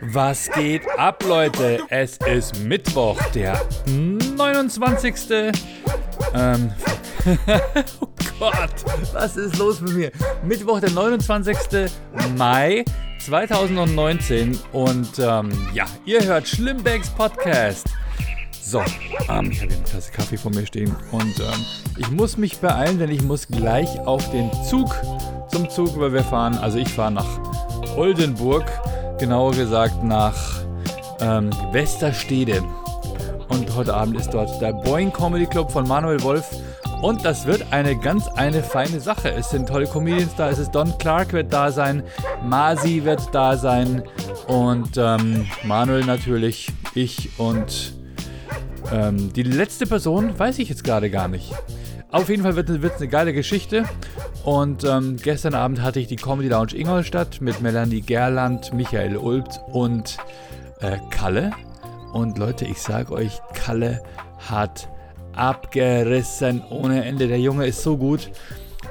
Was geht ab, Leute? Es ist Mittwoch, der 29. Ähm, oh Gott, was ist los mit mir? Mittwoch, der 29. Mai 2019 und ähm, ja, ihr hört Schlimmbecks Podcast. So, ähm, ich habe hier eine Tasse Kaffee vor mir stehen und ähm, ich muss mich beeilen, denn ich muss gleich auf den Zug zum Zug, weil wir fahren, also ich fahre nach Oldenburg, genauer gesagt nach ähm, Westerstede. Und heute Abend ist dort der Boeing Comedy Club von Manuel Wolf. Und das wird eine ganz eine feine Sache. Es sind tolle Comedians da. Es ist Don Clark wird da sein, Masi wird da sein und ähm, Manuel natürlich, ich und ähm, die letzte Person weiß ich jetzt gerade gar nicht. Auf jeden Fall wird es eine geile Geschichte. Und ähm, gestern Abend hatte ich die Comedy Lounge Ingolstadt mit Melanie Gerland, Michael Ulbt und äh, Kalle. Und Leute, ich sag euch, Kalle hat abgerissen ohne Ende. Der Junge ist so gut.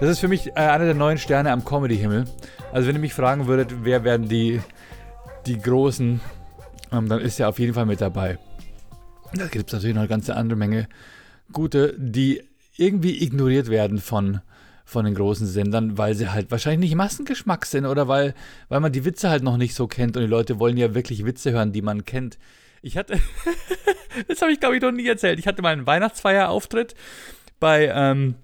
Das ist für mich äh, einer der neuen Sterne am Comedy-Himmel. Also wenn ihr mich fragen würdet, wer werden die, die Großen, ähm, dann ist er auf jeden Fall mit dabei. Da gibt es natürlich noch eine ganze andere Menge gute, die irgendwie ignoriert werden von von den großen Sendern, weil sie halt wahrscheinlich nicht Massengeschmack sind oder weil, weil man die Witze halt noch nicht so kennt und die Leute wollen ja wirklich Witze hören, die man kennt. Ich hatte, das habe ich glaube ich noch nie erzählt, ich hatte mal einen Weihnachtsfeierauftritt bei, ähm,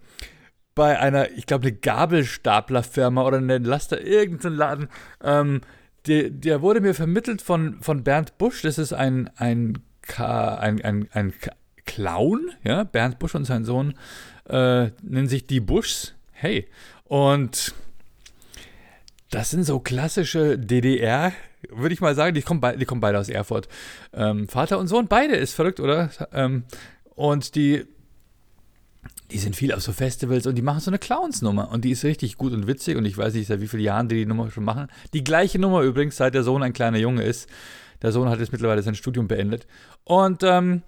bei einer, ich glaube, eine Gabelstaplerfirma oder eine Laster, irgendein Laden. Ähm, der, der wurde mir vermittelt von, von Bernd Busch, das ist ein, ein, ein, ein, ein Clown, ja, Bernd Busch und sein Sohn äh, nennen sich die Buschs hey. Und das sind so klassische DDR, würde ich mal sagen, die kommen, die kommen beide aus Erfurt. Ähm, Vater und Sohn, beide ist verrückt, oder? Ähm, und die, die sind viel auf so Festivals und die machen so eine Clowns-Nummer. Und die ist richtig gut und witzig. Und ich weiß nicht, seit wie vielen Jahren die die Nummer schon machen. Die gleiche Nummer übrigens, seit der Sohn ein kleiner Junge ist. Der Sohn hat jetzt mittlerweile sein Studium beendet. Und, ähm,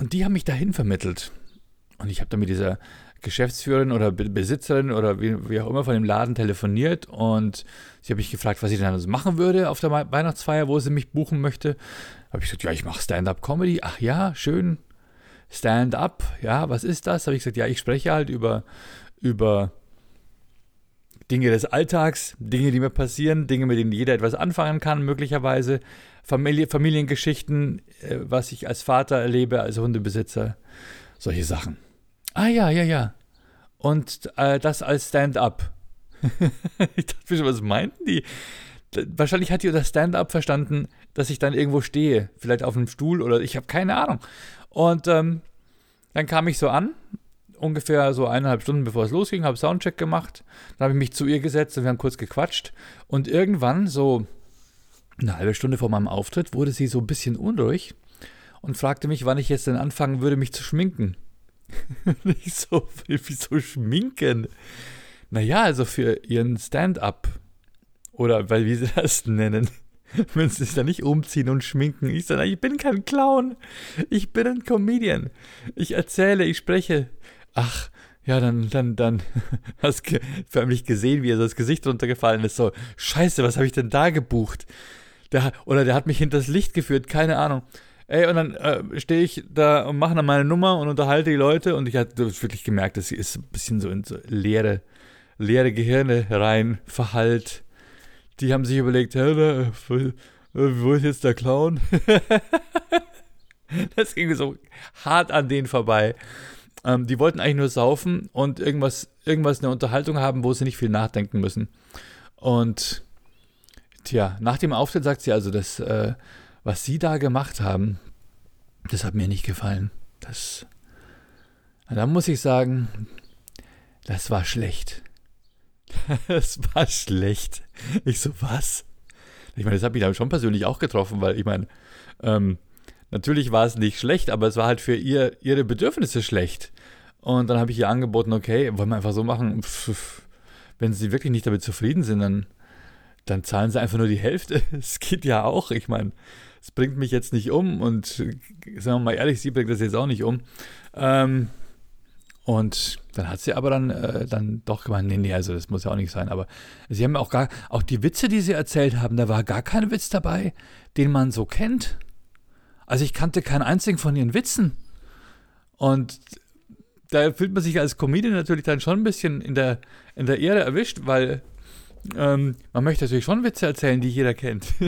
und die haben mich dahin vermittelt. Und ich habe da mit dieser Geschäftsführerin oder Besitzerin oder wie, wie, auch immer von dem Laden telefoniert und sie hat mich gefragt, was ich dann also machen würde auf der Weihnachtsfeier, wo sie mich buchen möchte. Habe ich gesagt, ja, ich mache Stand-up-Comedy. Ach ja, schön. Stand-up, ja, was ist das? Habe ich gesagt, ja, ich spreche halt über, über Dinge des Alltags, Dinge, die mir passieren, Dinge, mit denen jeder etwas anfangen kann, möglicherweise. Familie, Familiengeschichten, äh, was ich als Vater erlebe, als Hundebesitzer, solche Sachen. Ah ja, ja, ja. Und äh, das als Stand-up. ich dachte mir was meinten die? Wahrscheinlich hat die unter Stand-up verstanden, dass ich dann irgendwo stehe, vielleicht auf einem Stuhl oder ich habe keine Ahnung. Und ähm, dann kam ich so an, ungefähr so eineinhalb Stunden bevor es losging, habe Soundcheck gemacht. Dann habe ich mich zu ihr gesetzt und wir haben kurz gequatscht. Und irgendwann, so eine halbe Stunde vor meinem Auftritt, wurde sie so ein bisschen unruhig und fragte mich, wann ich jetzt denn anfangen würde, mich zu schminken. nicht so, wieso schminken? Naja, also für ihren Stand-up. Oder weil, wie sie das nennen. Wenn sie sich da nicht umziehen und schminken. Ich sage, ich bin kein Clown. Ich bin ein Comedian. Ich erzähle, ich spreche. Ach, ja, dann, dann, dann hast du förmlich gesehen, wie er so das Gesicht runtergefallen ist. So, scheiße, was habe ich denn da gebucht? Der, oder der hat mich hinters Licht geführt, keine Ahnung. Ey, und dann äh, stehe ich da und mache dann meine Nummer und unterhalte die Leute und ich hatte wirklich gemerkt, dass sie ist ein bisschen so in so leere, leere Gehirne rein verhallt. Die haben sich überlegt, hä, wo ist jetzt der Clown? das ging so hart an denen vorbei. Ähm, die wollten eigentlich nur saufen und irgendwas, irgendwas eine Unterhaltung haben, wo sie nicht viel nachdenken müssen. Und tja, nach dem Auftritt sagt sie also, dass äh, was sie da gemacht haben, das hat mir nicht gefallen. Das, da muss ich sagen, das war schlecht. Das war schlecht. Ich so, was? Ich meine, das habe ich dann schon persönlich auch getroffen, weil ich meine, ähm, natürlich war es nicht schlecht, aber es war halt für ihr, ihre Bedürfnisse schlecht. Und dann habe ich ihr angeboten, okay, wollen wir einfach so machen, pff, wenn sie wirklich nicht damit zufrieden sind, dann, dann zahlen sie einfach nur die Hälfte. Es geht ja auch. Ich meine, es bringt mich jetzt nicht um und sagen wir mal ehrlich, sie bringt das jetzt auch nicht um. Ähm, Und dann hat sie aber dann, äh, dann doch gemeint, nee, nee, also das muss ja auch nicht sein. Aber sie haben auch gar, auch die Witze, die sie erzählt haben, da war gar kein Witz dabei, den man so kennt. Also ich kannte keinen einzigen von ihren Witzen. Und da fühlt man sich als Comedian natürlich dann schon ein bisschen in der, in der Ehre erwischt, weil ähm, man möchte natürlich schon Witze erzählen, die jeder kennt.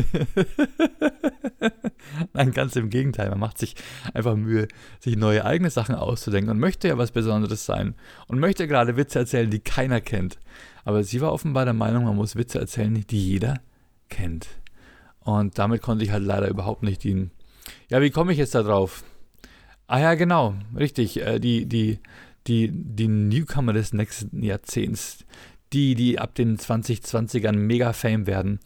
Nein, ganz im Gegenteil. Man macht sich einfach Mühe, sich neue eigene Sachen auszudenken und möchte ja was Besonderes sein und möchte gerade Witze erzählen, die keiner kennt. Aber sie war offenbar der Meinung, man muss Witze erzählen, die jeder kennt. Und damit konnte ich halt leider überhaupt nicht dienen. Ja, wie komme ich jetzt da drauf? Ah ja, genau, richtig. Äh, die, die, die, die Newcomer des nächsten Jahrzehnts, die, die ab den 2020ern mega Fame werden.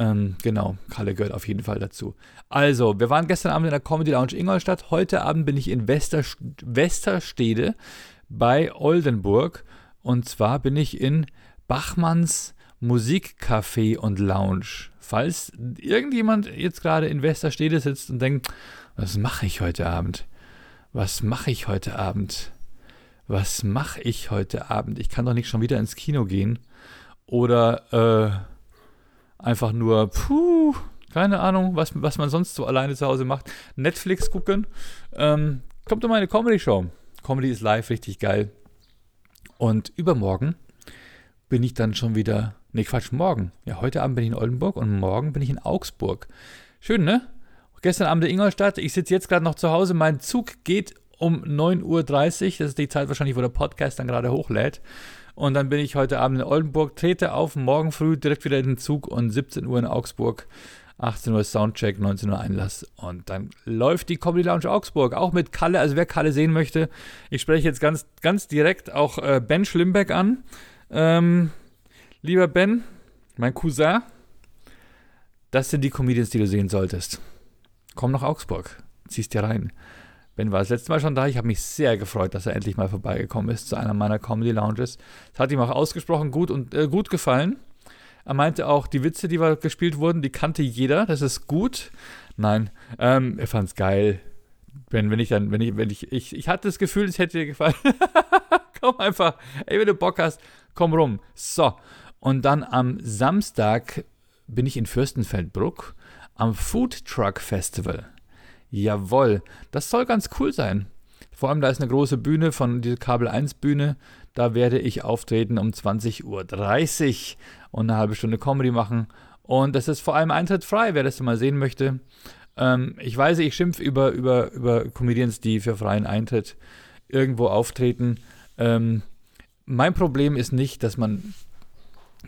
Ähm, genau, Kalle gehört auf jeden Fall dazu. Also, wir waren gestern Abend in der Comedy Lounge Ingolstadt. Heute Abend bin ich in Wester, Westerstede bei Oldenburg. Und zwar bin ich in Bachmanns Musikcafé und Lounge. Falls irgendjemand jetzt gerade in Westerstede sitzt und denkt, was mache ich heute Abend? Was mache ich heute Abend? Was mache ich heute Abend? Ich kann doch nicht schon wieder ins Kino gehen. Oder äh, einfach nur, puh, keine Ahnung, was, was man sonst so alleine zu Hause macht. Netflix gucken. Ähm, kommt in meine Comedy-Show. Comedy ist live, richtig geil. Und übermorgen bin ich dann schon wieder. Nee, Quatsch, morgen. Ja, heute Abend bin ich in Oldenburg und morgen bin ich in Augsburg. Schön, ne? Gestern Abend in Ingolstadt. Ich sitze jetzt gerade noch zu Hause. Mein Zug geht um 9.30 Uhr. Das ist die Zeit wahrscheinlich, wo der Podcast dann gerade hochlädt. Und dann bin ich heute Abend in Oldenburg, trete auf, morgen früh direkt wieder in den Zug und 17 Uhr in Augsburg. 18 Uhr Soundcheck, 19 Uhr Einlass. Und dann läuft die Comedy Lounge Augsburg, auch mit Kalle. Also wer Kalle sehen möchte, ich spreche jetzt ganz, ganz direkt auch äh, Ben Schlimbeck an. Ähm, lieber Ben, mein Cousin, das sind die Comedians, die du sehen solltest komm nach Augsburg, ziehst dir rein. Ben war das letzte Mal schon da. Ich habe mich sehr gefreut, dass er endlich mal vorbeigekommen ist zu einer meiner Comedy Lounges. Es hat ihm auch ausgesprochen gut und äh, gut gefallen. Er meinte auch, die Witze, die gespielt wurden, die kannte jeder. Das ist gut. Nein, ähm, er fand es geil. Ben, wenn ich dann, wenn ich, wenn ich, ich, ich hatte das Gefühl, es hätte dir gefallen. komm einfach. Ey, wenn du Bock hast, komm rum. So. Und dann am Samstag bin ich in Fürstenfeldbruck am Food Truck Festival. Jawohl, das soll ganz cool sein. Vor allem, da ist eine große Bühne von dieser Kabel 1 Bühne. Da werde ich auftreten um 20.30 Uhr und eine halbe Stunde Comedy machen. Und das ist vor allem Eintritt frei, wer das mal sehen möchte. Ähm, ich weiß, ich schimpfe über, über, über Comedians, die für freien Eintritt irgendwo auftreten. Ähm, mein Problem ist nicht, dass man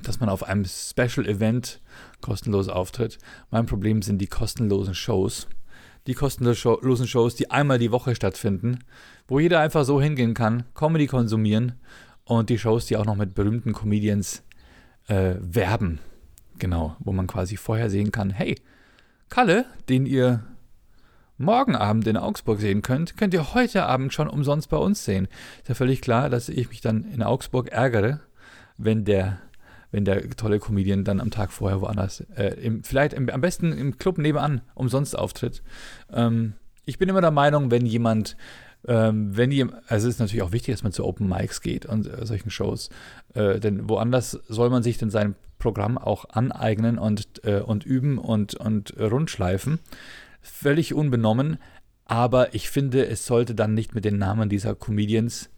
dass man auf einem Special Event kostenlos auftritt. Mein Problem sind die kostenlosen Shows. Die kostenlosen Shows, die einmal die Woche stattfinden, wo jeder einfach so hingehen kann, Comedy konsumieren und die Shows, die auch noch mit berühmten Comedians äh, werben. Genau, wo man quasi vorher sehen kann, hey, Kalle, den ihr morgen Abend in Augsburg sehen könnt, könnt ihr heute Abend schon umsonst bei uns sehen. Ist ja völlig klar, dass ich mich dann in Augsburg ärgere, wenn der wenn der tolle Comedian dann am Tag vorher woanders, äh, im, vielleicht im, am besten im Club nebenan umsonst auftritt. Ähm, ich bin immer der Meinung, wenn jemand, ähm, wenn jemand, also es ist natürlich auch wichtig, dass man zu Open Mics geht und äh, solchen Shows, äh, denn woanders soll man sich denn sein Programm auch aneignen und, äh, und üben und, und rundschleifen. Völlig unbenommen, aber ich finde, es sollte dann nicht mit den Namen dieser Comedians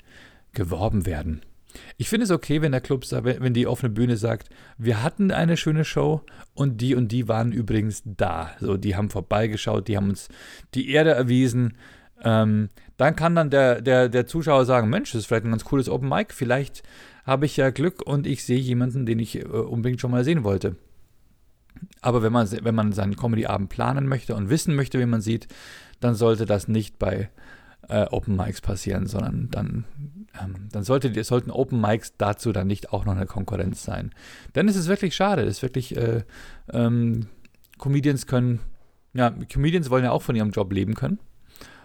geworben werden. Ich finde es okay, wenn der Club, wenn die offene Bühne sagt, wir hatten eine schöne Show und die und die waren übrigens da. So, die haben vorbeigeschaut, die haben uns die Erde erwiesen. Ähm, dann kann dann der, der, der Zuschauer sagen, Mensch, das ist vielleicht ein ganz cooles Open Mic, vielleicht habe ich ja Glück und ich sehe jemanden, den ich äh, unbedingt schon mal sehen wollte. Aber wenn man, wenn man seinen Comedy-Abend planen möchte und wissen möchte, wie man sieht, dann sollte das nicht bei äh, Open Mics passieren, sondern dann, ähm, dann sollte, sollten Open Mics dazu dann nicht auch noch eine Konkurrenz sein. Denn es ist wirklich schade, es ist wirklich, äh, ähm, Comedians können, ja, Comedians wollen ja auch von ihrem Job leben können.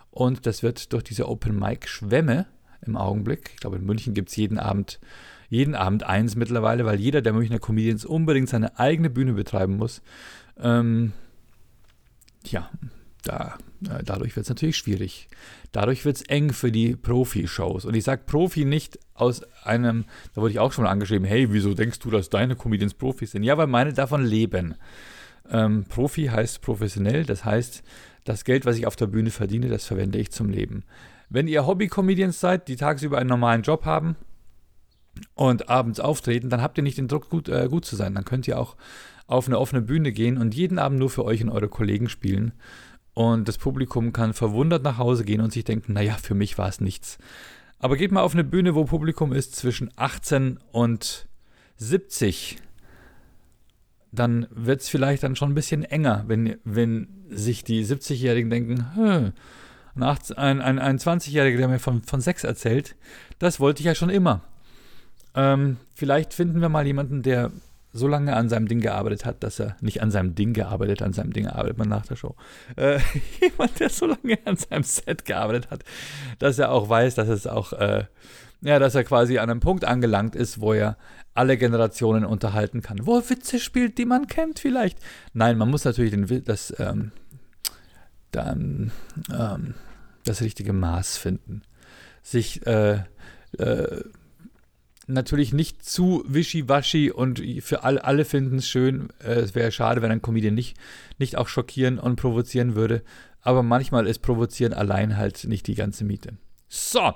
Und das wird durch diese Open Mic Schwämme im Augenblick, ich glaube in München gibt es jeden Abend, jeden Abend eins mittlerweile, weil jeder der Münchner Comedians unbedingt seine eigene Bühne betreiben muss. Ähm, ja, da, dadurch wird es natürlich schwierig. Dadurch wird es eng für die Profi-Shows. Und ich sage Profi nicht aus einem, da wurde ich auch schon mal angeschrieben, hey, wieso denkst du, dass deine Comedians Profis sind? Ja, weil meine davon leben. Ähm, Profi heißt professionell, das heißt, das Geld, was ich auf der Bühne verdiene, das verwende ich zum Leben. Wenn ihr Hobby-Comedians seid, die tagsüber einen normalen Job haben und abends auftreten, dann habt ihr nicht den Druck, gut, äh, gut zu sein. Dann könnt ihr auch auf eine offene Bühne gehen und jeden Abend nur für euch und eure Kollegen spielen. Und das Publikum kann verwundert nach Hause gehen und sich denken, naja, für mich war es nichts. Aber geht mal auf eine Bühne, wo Publikum ist zwischen 18 und 70. Dann wird es vielleicht dann schon ein bisschen enger, wenn, wenn sich die 70-Jährigen denken, hm, ein, ein, ein 20-Jähriger, der mir von, von Sex erzählt, das wollte ich ja schon immer. Ähm, vielleicht finden wir mal jemanden, der so lange an seinem Ding gearbeitet hat, dass er nicht an seinem Ding gearbeitet, an seinem Ding arbeitet man nach der Show. Äh, jemand, der so lange an seinem Set gearbeitet hat, dass er auch weiß, dass es auch, äh, ja, dass er quasi an einem Punkt angelangt ist, wo er alle Generationen unterhalten kann. Wo er Witze spielt, die man kennt vielleicht. Nein, man muss natürlich den, das, ähm, dann, ähm, das richtige Maß finden. Sich, äh, äh, natürlich nicht zu wischiwaschi und für alle, alle finden es schön. Äh, es wäre schade, wenn ein Comedian nicht, nicht auch schockieren und provozieren würde. Aber manchmal ist Provozieren allein halt nicht die ganze Miete. So.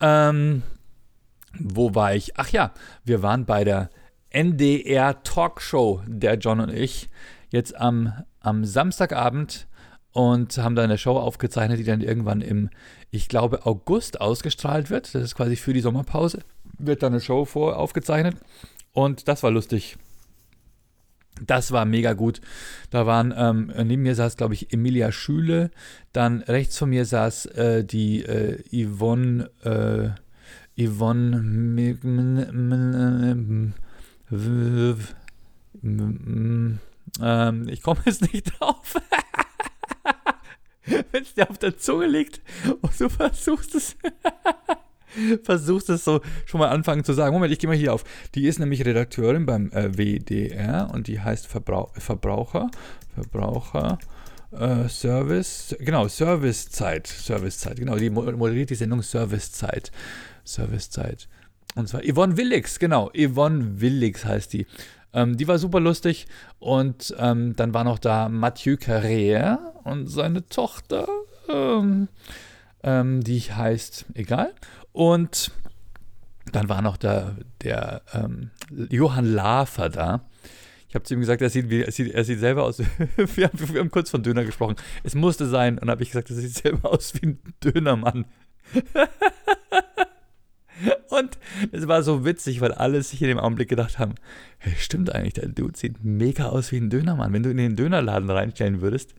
Ähm, wo war ich? Ach ja, wir waren bei der NDR Talkshow, der John und ich, jetzt am, am Samstagabend und haben da eine Show aufgezeichnet, die dann irgendwann im, ich glaube, August ausgestrahlt wird. Das ist quasi für die Sommerpause wird da eine Show vor aufgezeichnet und das war lustig. Das war mega gut. Da waren, ähm, neben mir saß, glaube ich, Emilia Schüle. Dann rechts von mir saß äh, die äh, Yvonne, äh, Yvonne, ähm, ich komme jetzt nicht drauf. Wenn es dir auf der Zunge liegt und du versuchst es versuchst es so schon mal anfangen zu sagen. Moment, ich gehe mal hier auf. Die ist nämlich Redakteurin beim äh, WDR und die heißt Verbrauch, Verbraucher, Verbraucher, äh, Service, genau, Servicezeit, Servicezeit, genau, die moderiert die Sendung Servicezeit, Servicezeit. Und zwar Yvonne Willix, genau, Yvonne Willix heißt die. Ähm, die war super lustig und ähm, dann war noch da Mathieu Carrère und seine Tochter, ähm, ähm die heißt, egal. Und dann war noch der, der ähm, Johann Lafer da. Ich habe zu ihm gesagt, er sieht, wie, er, sieht, er sieht selber aus. wir, haben, wir haben kurz von Döner gesprochen. Es musste sein. Und habe ich gesagt, er sieht selber aus wie ein Dönermann. Und es war so witzig, weil alle sich in dem Augenblick gedacht haben: hey, stimmt eigentlich, der Dude sieht mega aus wie ein Dönermann. Wenn du in den Dönerladen reinstellen würdest,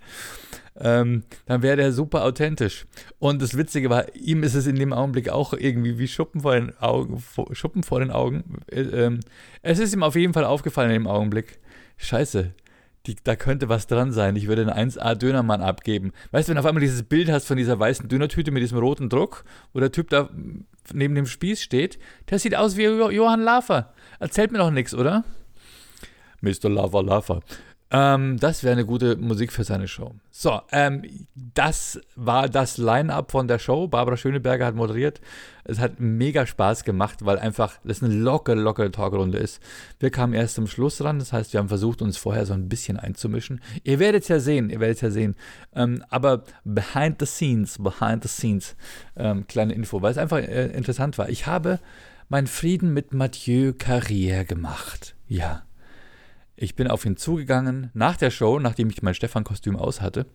ähm, dann wäre der super authentisch. Und das Witzige war, ihm ist es in dem Augenblick auch irgendwie wie Schuppen vor den Augen. Schuppen vor den Augen. Äh, ähm, es ist ihm auf jeden Fall aufgefallen in dem Augenblick. Scheiße, die, da könnte was dran sein. Ich würde einen 1A-Dönermann abgeben. Weißt du, wenn du auf einmal dieses Bild hast von dieser weißen Dönertüte mit diesem roten Druck, wo der Typ da neben dem Spieß steht, der sieht aus wie Johann Lafer. Erzählt mir doch nichts, oder? Mr. Lava Lava. Ähm, das wäre eine gute Musik für seine Show. So, ähm, das war das Line-Up von der Show. Barbara Schöneberger hat moderiert. Es hat mega Spaß gemacht, weil einfach das eine lockere, lockere Talkrunde ist. Wir kamen erst zum Schluss ran, das heißt, wir haben versucht, uns vorher so ein bisschen einzumischen. Ihr werdet es ja sehen, ihr werdet es ja sehen. Ähm, aber behind the scenes, behind the scenes, ähm, kleine Info, weil es einfach äh, interessant war. Ich habe meinen Frieden mit Mathieu Carrière gemacht. Ja. Ich bin auf ihn zugegangen nach der Show, nachdem ich mein Stefan-Kostüm aus hatte.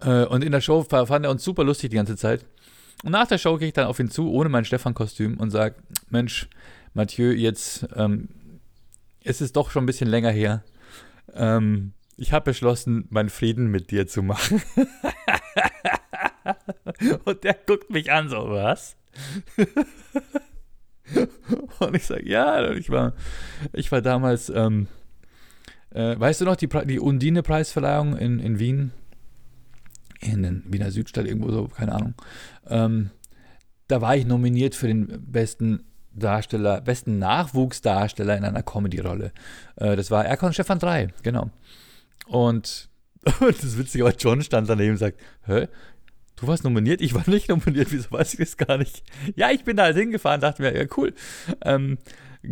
Äh, und in der Show fand er uns super lustig die ganze Zeit. Und nach der Show gehe ich dann auf ihn zu, ohne mein Stefan-Kostüm und sage: Mensch, Mathieu, jetzt ähm, es ist doch schon ein bisschen länger her. Ähm, ich habe beschlossen, meinen Frieden mit dir zu machen. und der guckt mich an, so, was? Und ich sage, ja, ich war, ich war damals, ähm, äh, weißt du noch, die, die Undine-Preisverleihung in, in Wien, in den Wiener Südstadt, irgendwo so, keine Ahnung. Ähm, da war ich nominiert für den besten Darsteller, besten Nachwuchsdarsteller in einer Comedy-Rolle. Äh, das war Erkon Stefan 3, genau. Und das Witzige war, John stand daneben und sagt, hä? Du warst nominiert? Ich war nicht nominiert, wieso weiß ich das gar nicht? Ja, ich bin da halt hingefahren, dachte mir, ja cool. Ähm,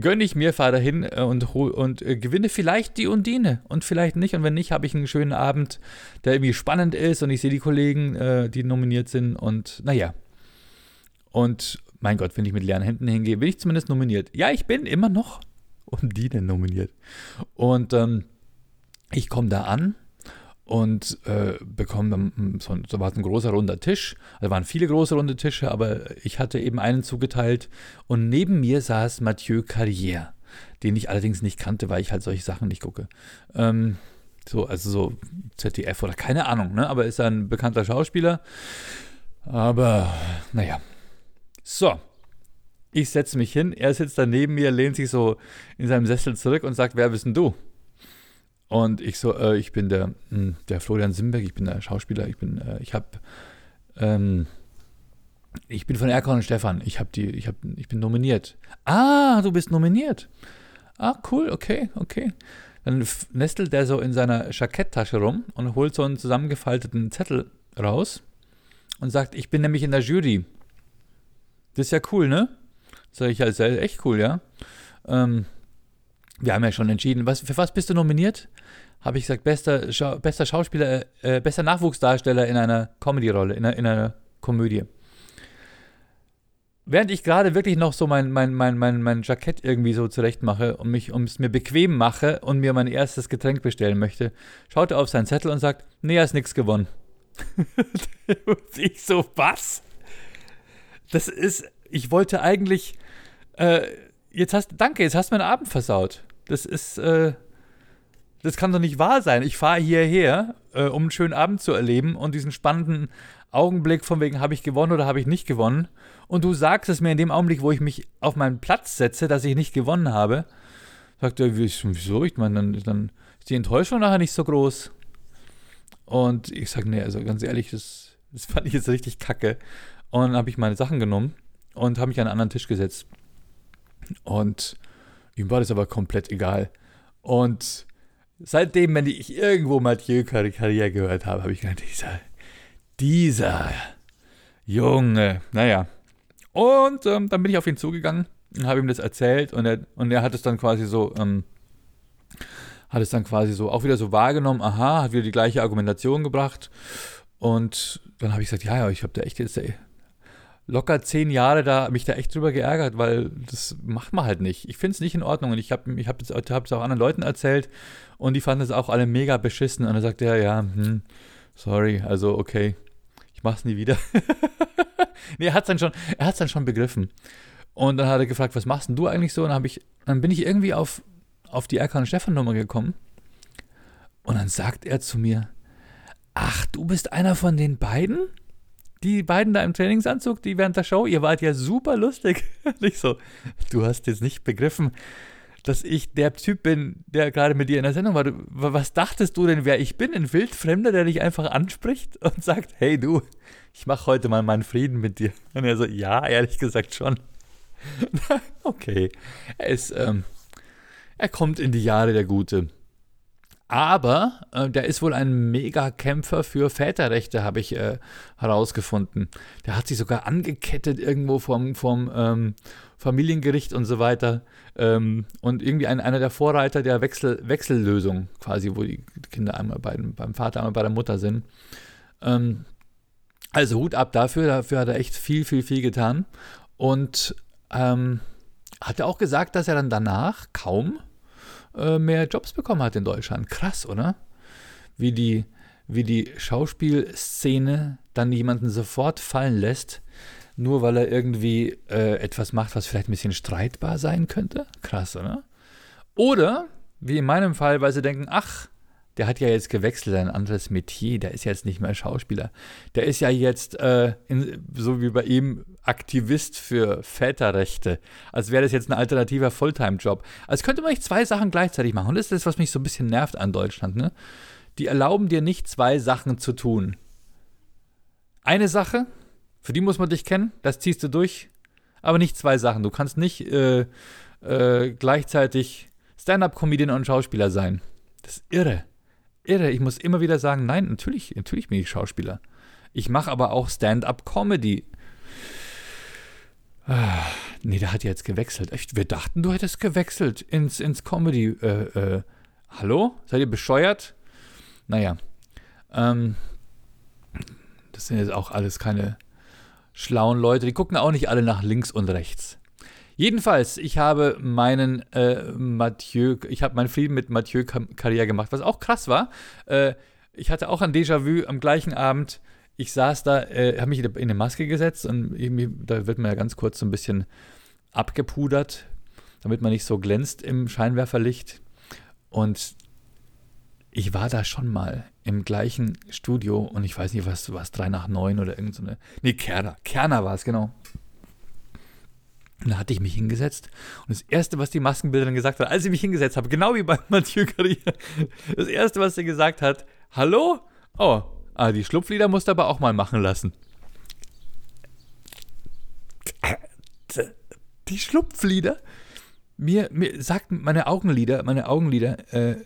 gönne ich mir, fahre dahin äh, und, und äh, gewinne vielleicht die Undine und vielleicht nicht. Und wenn nicht, habe ich einen schönen Abend, der irgendwie spannend ist und ich sehe die Kollegen, äh, die nominiert sind und naja. Und mein Gott, wenn ich mit leeren Händen hingehe, bin ich zumindest nominiert. Ja, ich bin immer noch Undine nominiert. Und ähm, ich komme da an und äh, bekomme dann, so, so war es ein großer runder Tisch. Da waren viele große runde Tische, aber ich hatte eben einen zugeteilt und neben mir saß Mathieu Carrière, den ich allerdings nicht kannte, weil ich halt solche Sachen nicht gucke. Ähm, so, also so ZDF oder keine Ahnung, ne? aber ist ein bekannter Schauspieler. Aber naja. So, ich setze mich hin, er sitzt da neben mir, lehnt sich so in seinem Sessel zurück und sagt, wer bist denn du? Und ich so, äh, ich bin der, hm, der Florian Simberg, ich bin der Schauspieler, ich bin, äh, ich habe, ähm, ich bin von Erkan und Stefan, ich habe die, ich habe, ich bin nominiert. Ah, du bist nominiert. Ah, cool, okay, okay. Dann nestelt der so in seiner Jacketttasche rum und holt so einen zusammengefalteten Zettel raus und sagt, ich bin nämlich in der Jury. Das ist ja cool, ne? Sag ich, ja, ist ja echt cool, ja. Ähm, wir haben ja schon entschieden. Was, für was bist du nominiert? habe ich gesagt, bester, Schau bester Schauspieler, äh, bester Nachwuchsdarsteller in einer Comedy-Rolle, in, in einer, Komödie. Während ich gerade wirklich noch so mein, mein, mein, mein, mein Jackett irgendwie so zurecht mache und mich, um es mir bequem mache und mir mein erstes Getränk bestellen möchte, schaut er auf seinen Zettel und sagt, nee, er ist nichts gewonnen. ich so, was? Das ist, ich wollte eigentlich, äh, jetzt hast, danke, jetzt hast du meinen Abend versaut. Das ist, äh, das kann doch nicht wahr sein. Ich fahre hierher, äh, um einen schönen Abend zu erleben und diesen spannenden Augenblick von wegen, habe ich gewonnen oder habe ich nicht gewonnen. Und du sagst es mir in dem Augenblick, wo ich mich auf meinen Platz setze, dass ich nicht gewonnen habe. Sagt er, wieso? Ich meine, dann, dann ist die Enttäuschung nachher nicht so groß. Und ich sage, nee, also ganz ehrlich, das, das fand ich jetzt richtig kacke. Und dann habe ich meine Sachen genommen und habe mich an einen anderen Tisch gesetzt. Und ihm war das aber komplett egal. Und seitdem, wenn ich irgendwo Mathieu Carrière gehört habe, habe ich gedacht, dieser, dieser Junge, naja. Und ähm, dann bin ich auf ihn zugegangen und habe ihm das erzählt und er, und er hat es dann quasi so, ähm, hat es dann quasi so auch wieder so wahrgenommen, aha, hat wieder die gleiche Argumentation gebracht. Und dann habe ich gesagt, ja, ja, ich habe da echt jetzt locker zehn Jahre da mich da echt drüber geärgert, weil das macht man halt nicht. Ich finde es nicht in Ordnung und ich habe ich hab es auch anderen Leuten erzählt und die fanden es auch alle mega beschissen und dann sagt er, ja, hm, sorry, also okay, ich mach's nie wieder. nee, er hat's dann dann schon begriffen. Und dann hat er gefragt, was machst denn du eigentlich so? Und dann ich, dann bin ich irgendwie auf, auf die Erkan Stefan Nummer gekommen. Und dann sagt er zu mir, ach, du bist einer von den beiden? Die beiden da im Trainingsanzug, die während der Show, ihr wart ja super lustig. Nicht so, du hast jetzt nicht begriffen, dass ich der Typ bin, der gerade mit dir in der Sendung war. Was dachtest du denn, wer ich bin? Ein Wildfremder, der dich einfach anspricht und sagt, hey du, ich mache heute mal meinen Frieden mit dir. Und er so, ja, ehrlich gesagt schon. okay, er ist, ähm, er kommt in die Jahre der Gute. Aber äh, der ist wohl ein Megakämpfer für Väterrechte, habe ich äh, herausgefunden. Der hat sich sogar angekettet irgendwo vom, vom ähm, Familiengericht und so weiter. Ähm, und irgendwie ein, einer der Vorreiter der Wechsel, Wechsellösung, quasi, wo die Kinder einmal bei, beim Vater, einmal bei der Mutter sind. Ähm, also Hut ab dafür, dafür hat er echt viel, viel, viel getan. Und ähm, hat er auch gesagt, dass er dann danach kaum äh, mehr Jobs bekommen hat in Deutschland. Krass, oder? Wie die, wie die Schauspielszene dann jemanden sofort fallen lässt, nur weil er irgendwie äh, etwas macht, was vielleicht ein bisschen streitbar sein könnte. Krass, oder? Oder, wie in meinem Fall, weil sie denken, ach, der hat ja jetzt gewechselt, ein anderes Metier, der ist jetzt nicht mehr Schauspieler. Der ist ja jetzt, äh, in, so wie bei ihm, Aktivist für Väterrechte. Als wäre das jetzt ein alternativer Fulltime-Job. Als könnte man nicht zwei Sachen gleichzeitig machen. Und das ist das, was mich so ein bisschen nervt an Deutschland. Ne? Die erlauben dir nicht, zwei Sachen zu tun. Eine Sache, für die muss man dich kennen, das ziehst du durch, aber nicht zwei Sachen. Du kannst nicht äh, äh, gleichzeitig Stand-up-Comedian und Schauspieler sein. Das ist irre irre. Ich muss immer wieder sagen, nein, natürlich, natürlich bin ich Schauspieler. Ich mache aber auch Stand-up-Comedy. Ah, nee, der hat jetzt gewechselt. Echt, wir dachten, du hättest gewechselt ins, ins Comedy. Äh, äh, hallo? Seid ihr bescheuert? Naja. Ähm, das sind jetzt auch alles keine schlauen Leute. Die gucken auch nicht alle nach links und rechts. Jedenfalls, ich habe meinen äh, Mathieu, ich habe meinen Frieden mit Mathieu Karriere gemacht, was auch krass war. Äh, ich hatte auch ein Déjà-vu am gleichen Abend. Ich saß da, äh, habe mich in eine Maske gesetzt und da wird man ja ganz kurz so ein bisschen abgepudert, damit man nicht so glänzt im Scheinwerferlicht. Und ich war da schon mal im gleichen Studio und ich weiß nicht, was, was 3 nach 9 oder irgend so eine. Nee, Kerner. Kerner war es, genau. Und da hatte ich mich hingesetzt und das Erste, was die Maskenbilderin gesagt hat, als ich mich hingesetzt habe, genau wie bei Mathieu Carrier, das Erste, was sie gesagt hat, hallo? Oh, ah, die Schlupflieder musst du aber auch mal machen lassen. Die Schlupflieder? Mir, mir sagt meine Augenlider, meine Augenlider äh,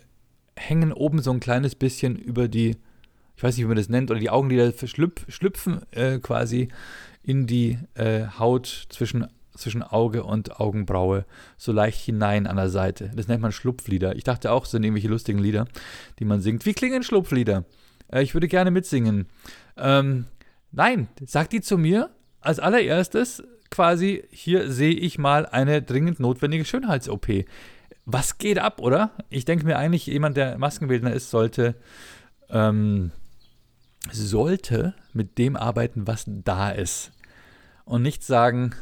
hängen oben so ein kleines bisschen über die, ich weiß nicht, wie man das nennt, oder die Augenlider schlüpfen äh, quasi in die äh, Haut zwischen zwischen Auge und Augenbraue so leicht hinein an der Seite. Das nennt man Schlupflieder. Ich dachte auch, es sind irgendwelche lustigen Lieder, die man singt. Wie klingen Schlupflieder? Äh, ich würde gerne mitsingen. Ähm, nein, sagt die zu mir als allererstes quasi, hier sehe ich mal eine dringend notwendige Schönheits-OP. Was geht ab, oder? Ich denke mir eigentlich, jemand, der Maskenbildner ist, sollte, ähm, sollte mit dem arbeiten, was da ist. Und nicht sagen,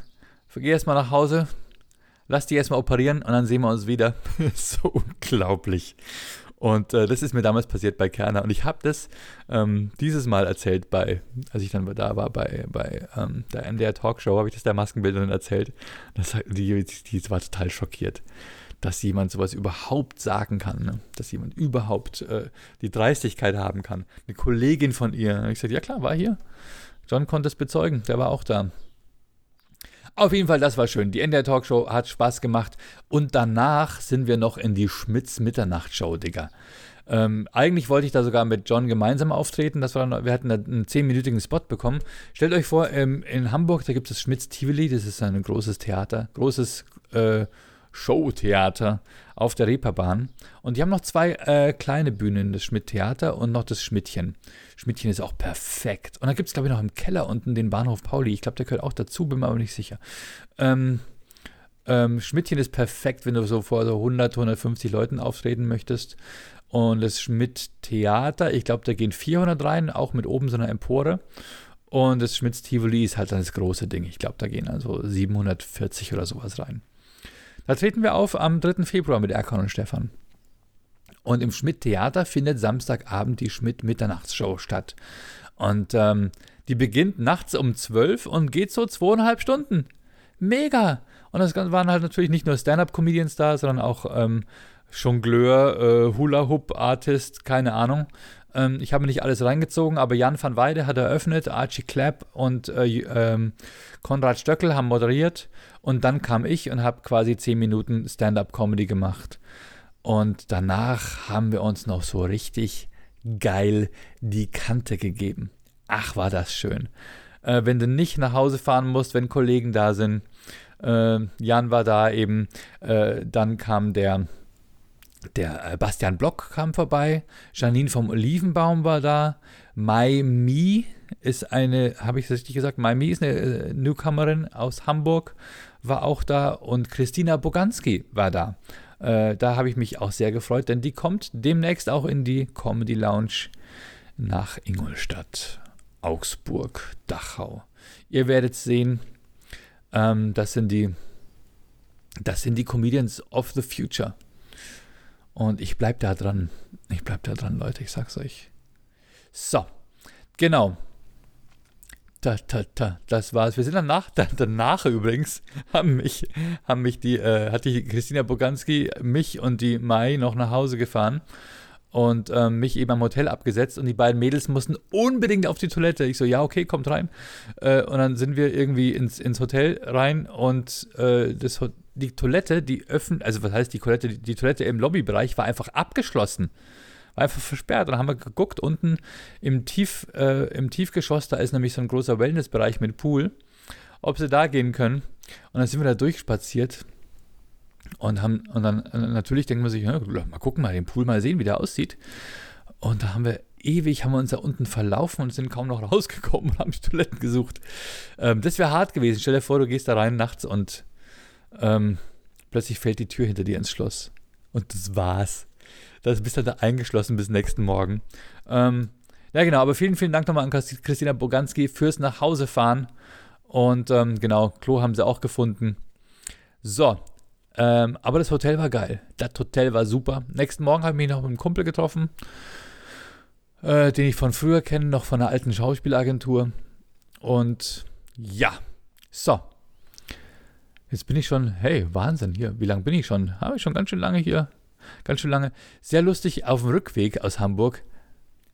geh erstmal nach Hause, lass dich erstmal operieren und dann sehen wir uns wieder. so unglaublich. Und äh, das ist mir damals passiert bei Kerner. Und ich habe das ähm, dieses Mal erzählt bei, als ich dann da war bei, bei ähm, der NDR Talkshow, habe ich das der Maskenbilderin erzählt. Das, die, die war total schockiert, dass jemand sowas überhaupt sagen kann. Ne? Dass jemand überhaupt äh, die Dreistigkeit haben kann. Eine Kollegin von ihr. Ich sagte, ja klar, war hier. John konnte es bezeugen, der war auch da. Auf jeden Fall, das war schön. Die NDR Talkshow hat Spaß gemacht. Und danach sind wir noch in die Schmitz Mitternachtsshow, Digga. Ähm, eigentlich wollte ich da sogar mit John gemeinsam auftreten. Das war dann, wir hatten einen zehnminütigen Spot bekommen. Stellt euch vor, ähm, in Hamburg, da gibt es Schmitz Tivoli. Das ist ein großes Theater, großes äh, Showtheater auf der Reeperbahn. Und die haben noch zwei äh, kleine Bühnen, das Schmidt-Theater und noch das Schmidtchen. Schmidtchen ist auch perfekt. Und dann gibt es, glaube ich, noch im Keller unten den Bahnhof Pauli. Ich glaube, der gehört auch dazu, bin mir aber nicht sicher. Ähm, ähm, Schmidtchen ist perfekt, wenn du so vor so 100, 150 Leuten auftreten möchtest. Und das Schmidt-Theater, ich glaube, da gehen 400 rein, auch mit oben so einer Empore. Und das Schmitz Tivoli ist halt das große Ding. Ich glaube, da gehen also 740 oder sowas rein. Da treten wir auf am 3. Februar mit Erkan und Stefan. Und im Schmidt-Theater findet Samstagabend die Schmidt-Mitternachtsshow statt. Und ähm, die beginnt nachts um 12 und geht so zweieinhalb Stunden. Mega! Und das waren halt natürlich nicht nur Stand-Up-Comedians da, sondern auch ähm, Jongleur, äh, Hula-Hoop-Artist, keine Ahnung. Ähm, ich habe nicht alles reingezogen, aber Jan van Weide hat eröffnet, Archie Clapp und äh, ähm, Konrad Stöckel haben moderiert und dann kam ich und habe quasi 10 Minuten Stand-up-Comedy gemacht. Und danach haben wir uns noch so richtig geil die Kante gegeben. Ach, war das schön. Äh, wenn du nicht nach Hause fahren musst, wenn Kollegen da sind. Äh, Jan war da eben. Äh, dann kam der der äh, Bastian Block kam vorbei, Janine vom Olivenbaum war da, Mai Mi ist eine, habe ich das richtig gesagt, Mai Mi ist eine äh, Newcomerin aus Hamburg, war auch da und Christina Boganski war da. Äh, da habe ich mich auch sehr gefreut, denn die kommt demnächst auch in die Comedy Lounge nach Ingolstadt, Augsburg, Dachau. Ihr werdet sehen, ähm, das sind die, das sind die Comedians of the Future. Und ich bleibe da dran. Ich bleibe da dran, Leute, ich sag's euch. So, genau. Ta, ta, ta, das war's. Wir sind danach, danach übrigens, haben mich, haben mich die, äh, hat die Christina Boganski, mich und die Mai noch nach Hause gefahren und äh, mich eben am Hotel abgesetzt und die beiden Mädels mussten unbedingt auf die Toilette. Ich so, ja, okay, kommt rein. Äh, und dann sind wir irgendwie ins, ins Hotel rein und äh, das Hotel die Toilette, die öffnet, also was heißt die Toilette? Die, die Toilette im Lobbybereich war einfach abgeschlossen. war einfach versperrt. Und dann haben wir geguckt, unten im, Tief, äh, im Tiefgeschoss, da ist nämlich so ein großer Wellnessbereich mit Pool, ob sie da gehen können. Und dann sind wir da durchspaziert und haben, und dann äh, natürlich denken wir sich, ja, mal gucken, mal den Pool mal sehen, wie der aussieht. Und da haben wir ewig, haben wir uns da unten verlaufen und sind kaum noch rausgekommen und haben Toiletten gesucht. Ähm, das wäre hart gewesen. Stell dir vor, du gehst da rein nachts und ähm, plötzlich fällt die Tür hinter dir ins Schloss. Und das war's. Da bist du da eingeschlossen bis nächsten Morgen. Ähm, ja, genau, aber vielen, vielen Dank nochmal an Christina Boganski fürs Nachhausefahren. Und ähm, genau, Klo haben sie auch gefunden. So, ähm, aber das Hotel war geil. Das Hotel war super. Nächsten Morgen habe ich mich noch mit einem Kumpel getroffen, äh, den ich von früher kenne, noch von einer alten Schauspielagentur. Und ja, so. Jetzt bin ich schon, hey, Wahnsinn hier. Wie lange bin ich schon? Habe ich schon ganz schön lange hier. Ganz schön lange. Sehr lustig, auf dem Rückweg aus Hamburg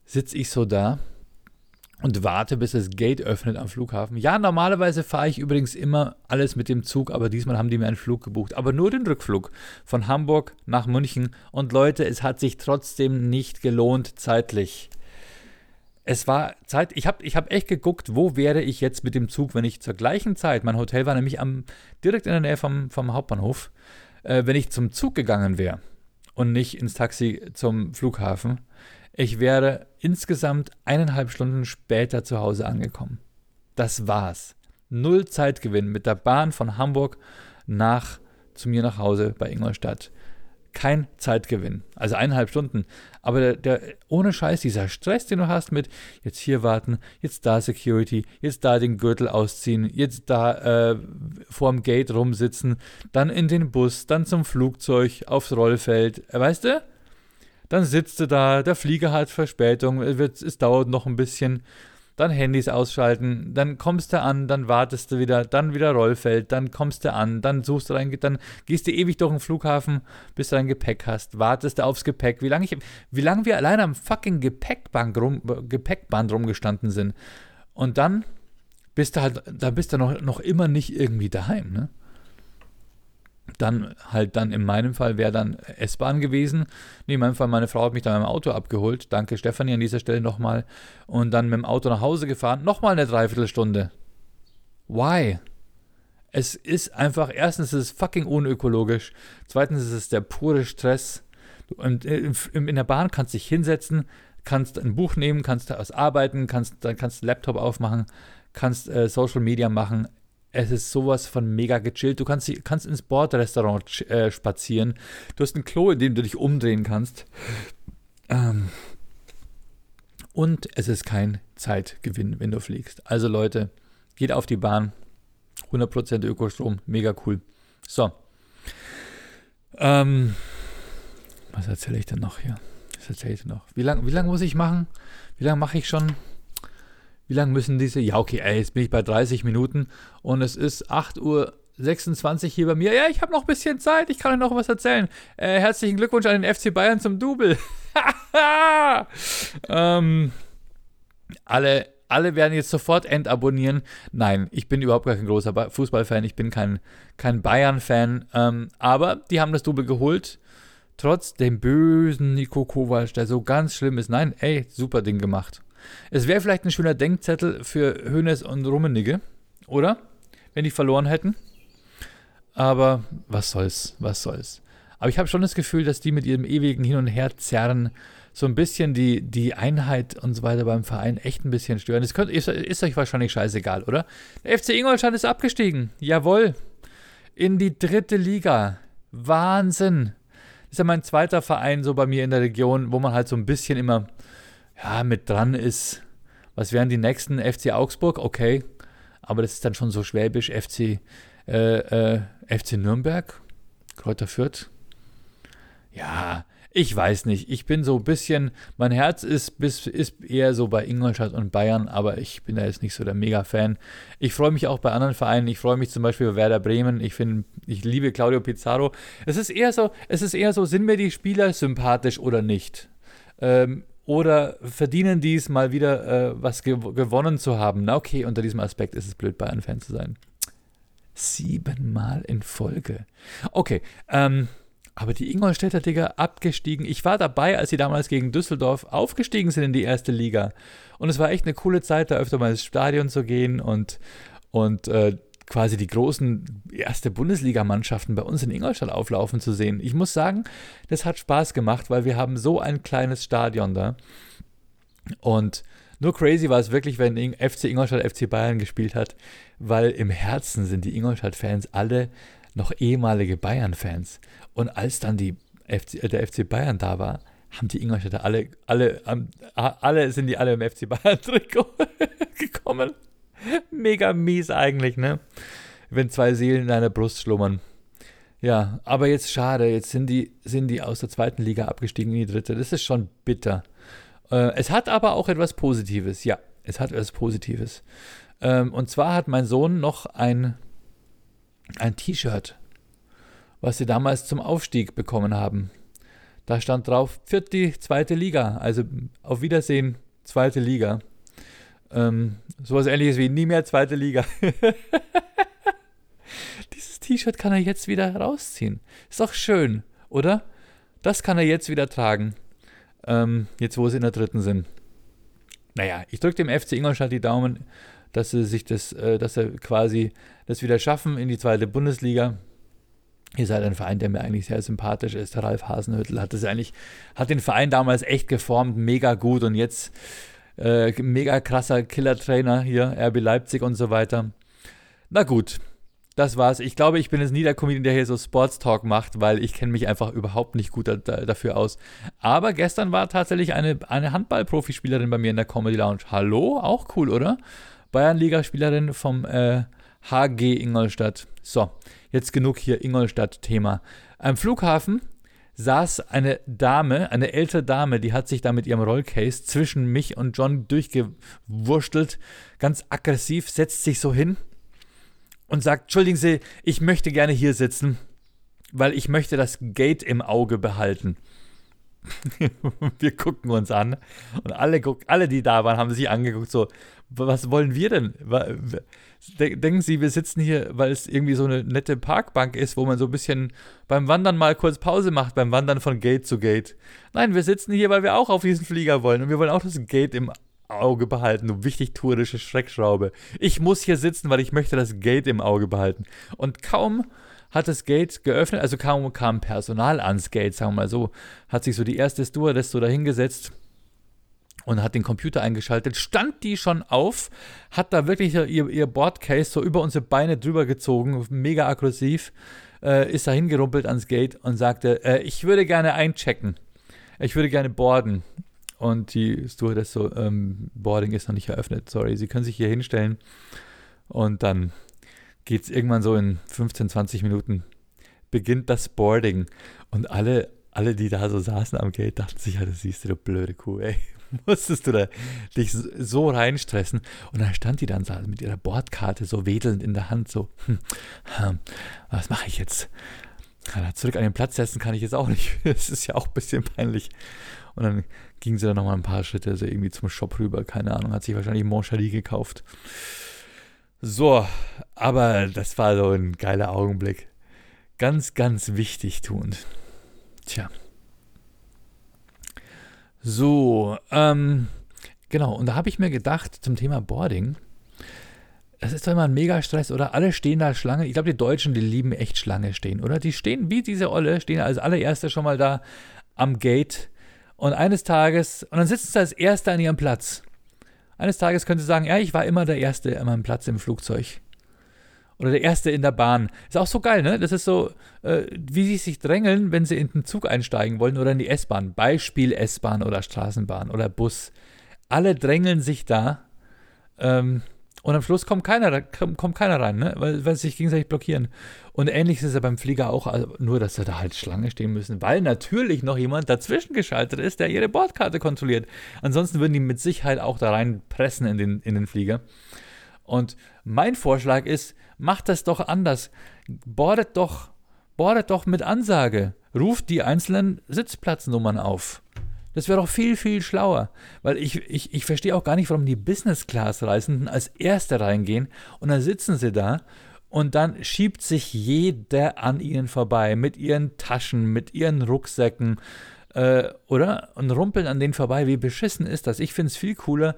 sitze ich so da und warte, bis das Gate öffnet am Flughafen. Ja, normalerweise fahre ich übrigens immer alles mit dem Zug, aber diesmal haben die mir einen Flug gebucht. Aber nur den Rückflug von Hamburg nach München. Und Leute, es hat sich trotzdem nicht gelohnt zeitlich. Es war Zeit, ich habe ich hab echt geguckt, wo wäre ich jetzt mit dem Zug, wenn ich zur gleichen Zeit, mein Hotel war nämlich am, direkt in der Nähe vom, vom Hauptbahnhof, äh, wenn ich zum Zug gegangen wäre und nicht ins Taxi zum Flughafen, ich wäre insgesamt eineinhalb Stunden später zu Hause angekommen. Das war's. Null Zeitgewinn mit der Bahn von Hamburg nach zu mir nach Hause bei Ingolstadt. Kein Zeitgewinn. Also eineinhalb Stunden. Aber der, der, ohne Scheiß, dieser Stress, den du hast mit jetzt hier warten, jetzt da Security, jetzt da den Gürtel ausziehen, jetzt da äh, vorm Gate rumsitzen, dann in den Bus, dann zum Flugzeug, aufs Rollfeld. Weißt du? Dann sitzt du da, der Flieger hat Verspätung, es, es dauert noch ein bisschen. Dann Handys ausschalten, dann kommst du an, dann wartest du wieder, dann wieder Rollfeld, dann kommst du an, dann suchst du dein, dann gehst du ewig durch den Flughafen, bis du dein Gepäck hast, wartest du aufs Gepäck. Wie lange wie lange wir allein am fucking Gepäckband, rum, Gepäckband rumgestanden sind. Und dann bist du halt, da bist du noch, noch immer nicht irgendwie daheim, ne? Dann halt dann in meinem Fall wäre dann S-Bahn gewesen. Nee, in meinem Fall, meine Frau hat mich dann dem Auto abgeholt. Danke Stefanie an dieser Stelle nochmal. Und dann mit dem Auto nach Hause gefahren. Nochmal eine Dreiviertelstunde. Why? Es ist einfach, erstens ist es fucking unökologisch. Zweitens ist es der pure Stress. In der Bahn kannst du dich hinsetzen, kannst ein Buch nehmen, kannst was arbeiten, kannst, dann kannst du Laptop aufmachen, kannst äh, Social Media machen es ist sowas von mega gechillt. Du kannst, kannst ins Bordrestaurant äh, spazieren. Du hast ein Klo, in dem du dich umdrehen kannst. Ähm, und es ist kein Zeitgewinn, wenn du fliegst. Also Leute, geht auf die Bahn. 100% Ökostrom, mega cool. So. Ähm, was erzähle ich denn noch hier? Was erzähle ich denn noch? Wie lange wie lang muss ich machen? Wie lange mache ich schon? Wie lange müssen diese? Ja, okay, ey, jetzt bin ich bei 30 Minuten und es ist 8 Uhr 26 hier bei mir. Ja, ich habe noch ein bisschen Zeit, ich kann euch noch was erzählen. Äh, herzlichen Glückwunsch an den FC Bayern zum Double. ähm, alle, alle werden jetzt sofort entabonnieren. Nein, ich bin überhaupt gar kein großer Fußballfan, ich bin kein, kein Bayern-Fan. Ähm, aber die haben das Double geholt. Trotz dem bösen Nico Kovac, der so ganz schlimm ist. Nein, ey, super Ding gemacht. Es wäre vielleicht ein schöner Denkzettel für Hönes und Rummenigge, oder? Wenn die verloren hätten. Aber was soll's, was soll's. Aber ich habe schon das Gefühl, dass die mit ihrem ewigen Hin und Her zerren so ein bisschen die, die Einheit und so weiter beim Verein echt ein bisschen stören. Das könnt, ist, ist euch wahrscheinlich scheißegal, oder? Der FC Ingolstadt ist abgestiegen. Jawohl. In die dritte Liga. Wahnsinn. Das ist ja mein zweiter Verein so bei mir in der Region, wo man halt so ein bisschen immer ja, mit dran ist. Was wären die nächsten? FC Augsburg, okay. Aber das ist dann schon so schwäbisch. FC, äh, äh, FC Nürnberg, Kräuter Fürth. Ja, ich weiß nicht. Ich bin so ein bisschen, mein Herz ist, bis, ist eher so bei Ingolstadt und Bayern, aber ich bin da jetzt nicht so der Mega-Fan. Ich freue mich auch bei anderen Vereinen. Ich freue mich zum Beispiel bei Werder Bremen. Ich finde, ich liebe Claudio Pizarro. Es ist eher so, es ist eher so, sind mir die Spieler sympathisch oder nicht? Ähm, oder verdienen die es mal wieder äh, was gew gewonnen zu haben? Na okay, unter diesem Aspekt ist es blöd, Bayern-Fan zu sein. Siebenmal in Folge. Okay, ähm, Aber die Ingolstädter, Digga, abgestiegen. Ich war dabei, als sie damals gegen Düsseldorf aufgestiegen sind in die erste Liga. Und es war echt eine coole Zeit, da öfter mal ins Stadion zu gehen und, und äh, quasi die großen erste Bundesligamannschaften bei uns in Ingolstadt auflaufen zu sehen. Ich muss sagen, das hat Spaß gemacht, weil wir haben so ein kleines Stadion da. Und nur crazy war es wirklich, wenn FC Ingolstadt FC Bayern gespielt hat, weil im Herzen sind die Ingolstadt-Fans alle noch ehemalige Bayern-Fans. Und als dann die FC, äh, der FC Bayern da war, haben die Ingolstädter alle, alle, alle sind die alle im FC Bayern-Trikot gekommen. Mega mies eigentlich, ne? Wenn zwei Seelen in einer Brust schlummern. Ja, aber jetzt schade, jetzt sind die, sind die aus der zweiten Liga abgestiegen in die dritte. Das ist schon bitter. Äh, es hat aber auch etwas Positives, ja, es hat etwas Positives. Ähm, und zwar hat mein Sohn noch ein, ein T-Shirt, was sie damals zum Aufstieg bekommen haben. Da stand drauf, vierte, zweite Liga, also auf Wiedersehen, zweite Liga. Ähm, sowas ähnliches wie nie mehr zweite Liga. Dieses T-Shirt kann er jetzt wieder rausziehen. Ist doch schön, oder? Das kann er jetzt wieder tragen. Ähm, jetzt, wo sie in der dritten sind. Naja, ich drücke dem FC Ingolstadt die Daumen, dass sie sich das, äh, dass sie quasi das wieder schaffen in die zweite Bundesliga. Ihr seid ein Verein, der mir eigentlich sehr sympathisch ist. Der Ralf Hasenhüttel hat das eigentlich, hat den Verein damals echt geformt, mega gut und jetzt äh, mega krasser Killer-Trainer hier, RB Leipzig und so weiter. Na gut, das war's. Ich glaube, ich bin jetzt nie der Comedian, der hier so Sports Talk macht, weil ich kenne mich einfach überhaupt nicht gut da, dafür aus. Aber gestern war tatsächlich eine, eine Handball-Profispielerin bei mir in der Comedy Lounge. Hallo? Auch cool, oder? Bayern-Liga-Spielerin vom äh, HG Ingolstadt. So, jetzt genug hier Ingolstadt-Thema. Am Flughafen saß eine Dame, eine ältere Dame, die hat sich da mit ihrem Rollcase zwischen mich und John durchgewurschtelt, ganz aggressiv, setzt sich so hin und sagt, entschuldigen Sie, ich möchte gerne hier sitzen, weil ich möchte das Gate im Auge behalten. wir gucken uns an und alle, alle, die da waren, haben sich angeguckt, so, was wollen wir denn? Denken Sie, wir sitzen hier, weil es irgendwie so eine nette Parkbank ist, wo man so ein bisschen beim Wandern mal kurz Pause macht, beim Wandern von Gate zu Gate. Nein, wir sitzen hier, weil wir auch auf diesen Flieger wollen und wir wollen auch das Gate im Auge behalten, du wichtig tourische Schreckschraube. Ich muss hier sitzen, weil ich möchte das Gate im Auge behalten. Und kaum hat das Gate geöffnet, also kaum kam Personal ans Gate, sagen wir mal so, hat sich so die erste Stewardess so dahingesetzt und hat den Computer eingeschaltet, stand die schon auf, hat da wirklich ihr, ihr Boardcase so über unsere Beine drüber gezogen, mega aggressiv, äh, ist da hingerumpelt ans Gate und sagte, äh, ich würde gerne einchecken. Ich würde gerne boarden. Und die Stewardess so, ähm, Boarding ist noch nicht eröffnet, sorry. Sie können sich hier hinstellen. Und dann geht es irgendwann so in 15, 20 Minuten, beginnt das Boarding. Und alle, alle, die da so saßen am Gate, dachten sich, ja, das siehst du, du blöde Kuh, ey. Musstest du da dich so reinstressen. Und dann stand die dann mit ihrer Bordkarte so wedelnd in der Hand, so, hm, hm, was mache ich jetzt? Ja, zurück an den Platz setzen kann ich jetzt auch nicht. Das ist ja auch ein bisschen peinlich. Und dann ging sie dann nochmal ein paar Schritte so irgendwie zum Shop rüber. Keine Ahnung, hat sich wahrscheinlich Monchali gekauft. So, aber das war so ein geiler Augenblick. Ganz, ganz wichtig tuend. Tja. So, ähm, genau. Und da habe ich mir gedacht zum Thema Boarding. Das ist doch immer ein Mega-Stress, oder? Alle stehen da Schlange. Ich glaube, die Deutschen, die lieben echt Schlange stehen, oder? Die stehen wie diese Olle, stehen als allererste schon mal da am Gate und eines Tages, und dann sitzen sie als Erster an ihrem Platz. Eines Tages können sie sagen, ja, ich war immer der Erste an meinem Platz im Flugzeug. Oder der Erste in der Bahn. Ist auch so geil, ne? Das ist so, äh, wie sie sich drängeln, wenn sie in den Zug einsteigen wollen oder in die S-Bahn. Beispiel S-Bahn oder Straßenbahn oder Bus. Alle drängeln sich da. Ähm, und am Schluss kommt keiner, kommt keiner rein, ne? weil, weil sie sich gegenseitig blockieren. Und ähnlich ist es ja beim Flieger auch, also nur dass sie da halt Schlange stehen müssen, weil natürlich noch jemand dazwischen geschaltet ist, der ihre Bordkarte kontrolliert. Ansonsten würden die mit Sicherheit auch da reinpressen in den, in den Flieger. Und mein Vorschlag ist, macht das doch anders. Bordet doch, bordet doch mit Ansage. Ruft die einzelnen Sitzplatznummern auf. Das wäre doch viel, viel schlauer. Weil ich, ich, ich verstehe auch gar nicht, warum die Business-Class-Reisenden als Erste reingehen und dann sitzen sie da Und dann schiebt sich jeder an ihnen vorbei mit ihren Taschen, mit ihren Rucksäcken, äh, oder? Und rumpeln an denen vorbei. Wie beschissen ist das? Ich finde es viel cooler,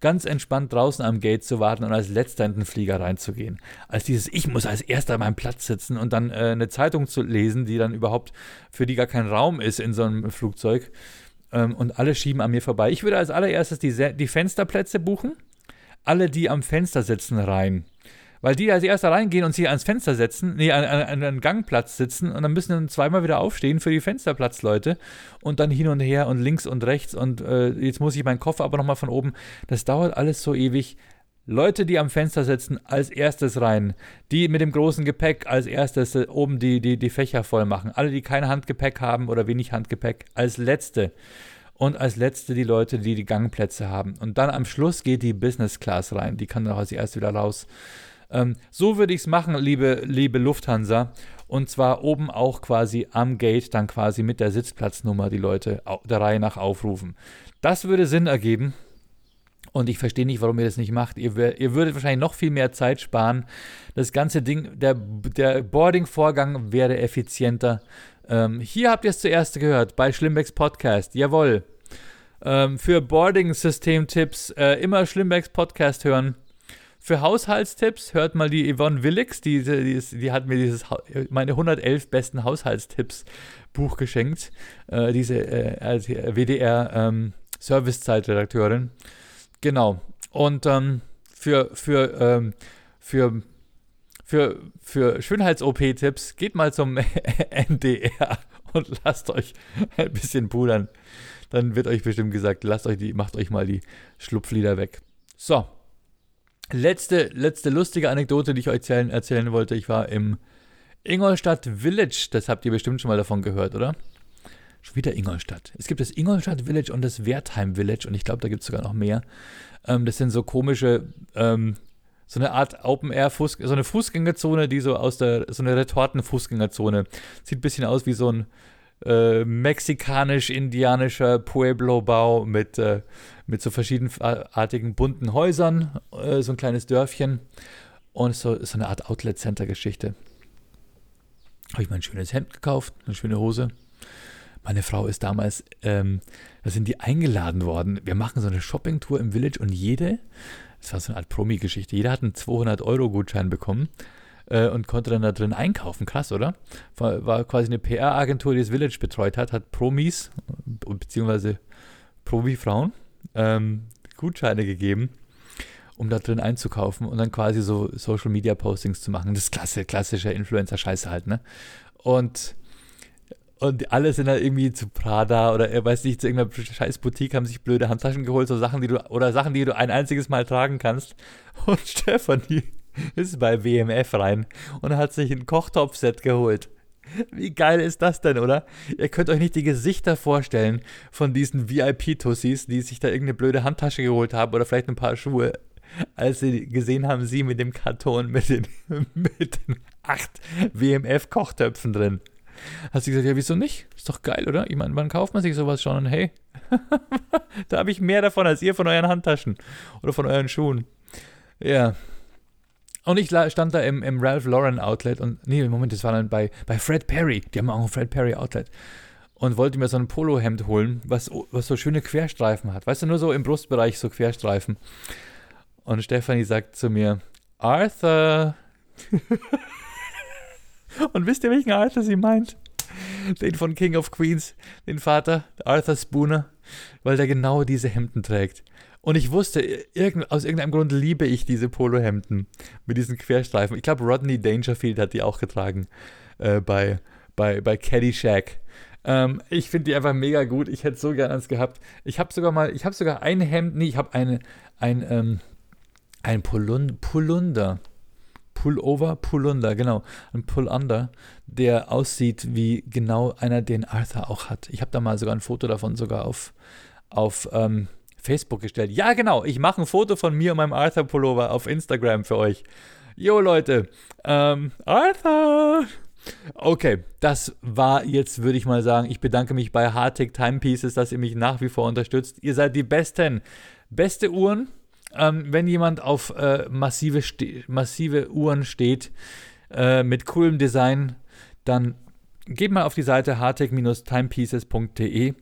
ganz entspannt draußen am Gate zu warten und als letzter in den Flieger reinzugehen. Als dieses, ich muss als erster an meinem Platz sitzen und dann äh, eine Zeitung zu lesen, die dann überhaupt für die gar kein Raum ist in so einem Flugzeug. Ähm, und alle schieben an mir vorbei. Ich würde als allererstes die, die Fensterplätze buchen. Alle, die am Fenster sitzen, rein. Weil die als erster reingehen und sich ans Fenster setzen, nee, an, an, an Gangplatz sitzen und dann müssen dann zweimal wieder aufstehen für die Fensterplatzleute und dann hin und her und links und rechts und äh, jetzt muss ich meinen Koffer aber nochmal von oben. Das dauert alles so ewig. Leute, die am Fenster sitzen, als erstes rein. Die mit dem großen Gepäck als erstes äh, oben die, die, die Fächer voll machen. Alle, die kein Handgepäck haben oder wenig Handgepäck, als letzte. Und als letzte die Leute, die die Gangplätze haben. Und dann am Schluss geht die Business Class rein. Die kann dann auch als erste wieder raus. Ähm, so würde ich es machen, liebe, liebe Lufthansa. Und zwar oben auch quasi am Gate dann quasi mit der Sitzplatznummer die Leute der Reihe nach aufrufen. Das würde Sinn ergeben. Und ich verstehe nicht, warum ihr das nicht macht. Ihr, ihr würdet wahrscheinlich noch viel mehr Zeit sparen. Das ganze Ding, der, der Boarding-Vorgang wäre effizienter. Ähm, hier habt ihr es zuerst gehört, bei Schlimmbecks Podcast. Jawohl. Ähm, für Boarding-System-Tipps äh, immer Schlimmbecks Podcast hören. Für Haushaltstipps hört mal die Yvonne Willix, die, die, ist, die hat mir dieses meine 111 besten Haushaltstipps Buch geschenkt. Äh, diese äh, WDR ähm, Servicezeit-Redakteurin. Genau. Und ähm, für, für, ähm, für, für, für Schönheits-OP-Tipps geht mal zum NDR und lasst euch ein bisschen pudern. Dann wird euch bestimmt gesagt, lasst euch die, macht euch mal die Schlupflieder weg. So, Letzte, letzte lustige Anekdote, die ich euch erzählen, erzählen wollte. Ich war im Ingolstadt Village. Das habt ihr bestimmt schon mal davon gehört, oder? Schon wieder Ingolstadt. Es gibt das Ingolstadt Village und das Wertheim Village und ich glaube, da gibt es sogar noch mehr. Ähm, das sind so komische, ähm, so eine Art Open Air, Fuß, so eine Fußgängerzone, die so aus der, so eine Retorten-Fußgängerzone. Sieht ein bisschen aus wie so ein äh, mexikanisch-indianischer Pueblo-Bau mit, äh, mit so verschiedenartigen bunten Häusern, äh, so ein kleines Dörfchen und so, so eine Art Outlet-Center-Geschichte. Habe ich mir ein schönes Hemd gekauft, eine schöne Hose. Meine Frau ist damals, ähm, da sind die eingeladen worden. Wir machen so eine Shopping-Tour im Village und jede, das war so eine Art Promi-Geschichte, jeder hat einen 200-Euro-Gutschein bekommen äh, und konnte dann da drin einkaufen. Krass, oder? War, war quasi eine PR-Agentur, die das Village betreut hat, hat Promis, beziehungsweise Promi-Frauen, ähm, Gutscheine gegeben, um da drin einzukaufen und dann quasi so Social Media Postings zu machen. Das ist klasse, klassischer Influencer-Scheiße halt, ne? Und und alle sind dann irgendwie zu Prada oder er weiß nicht, zu irgendeiner scheiß Boutique, haben sich blöde Handtaschen geholt, so Sachen, die du, oder Sachen, die du ein einziges Mal tragen kannst. Und Stefanie ist bei WMF rein und hat sich ein Kochtopfset geholt. Wie geil ist das denn, oder? Ihr könnt euch nicht die Gesichter vorstellen von diesen VIP-Tussis, die sich da irgendeine blöde Handtasche geholt haben oder vielleicht ein paar Schuhe, als sie gesehen haben, sie mit dem Karton mit den, mit den acht WMF-Kochtöpfen drin. Hat sie gesagt, ja, wieso nicht? Ist doch geil, oder? Ich meine, wann kauft man sich sowas schon? Und hey, da habe ich mehr davon als ihr von euren Handtaschen oder von euren Schuhen. Ja, und ich stand da im, im Ralph Lauren Outlet und, nee, Moment, das war dann bei, bei Fred Perry. Die haben auch ein Fred Perry Outlet. Und wollte mir so ein Polohemd holen, was, was so schöne Querstreifen hat. Weißt du, nur so im Brustbereich so Querstreifen. Und Stephanie sagt zu mir, Arthur. und wisst ihr, welchen Arthur sie meint? Den von King of Queens, den Vater, Arthur Spooner, weil der genau diese Hemden trägt. Und ich wusste, irgend, aus irgendeinem Grund liebe ich diese Polohemden mit diesen Querstreifen. Ich glaube, Rodney Dangerfield hat die auch getragen äh, bei, bei, bei Caddyshack. Ähm, ich finde die einfach mega gut. Ich hätte so gern eins gehabt. Ich habe sogar mal, ich habe sogar ein Hemd, nee, ich habe eine, ein, ähm, ein Pulun, Pulunder. Pullover, Pullunder, genau. Ein Pullunder, der aussieht wie genau einer, den Arthur auch hat. Ich habe da mal sogar ein Foto davon sogar auf, auf ähm, Facebook gestellt. Ja, genau. Ich mache ein Foto von mir und meinem Arthur-Pullover auf Instagram für euch. Jo, Leute. Ähm, Arthur! Okay, das war jetzt, würde ich mal sagen. Ich bedanke mich bei Hardtech Timepieces, dass ihr mich nach wie vor unterstützt. Ihr seid die Besten. Beste Uhren. Ähm, wenn jemand auf äh, massive, massive Uhren steht, äh, mit coolem Design, dann geht mal auf die Seite hartec-timepieces.de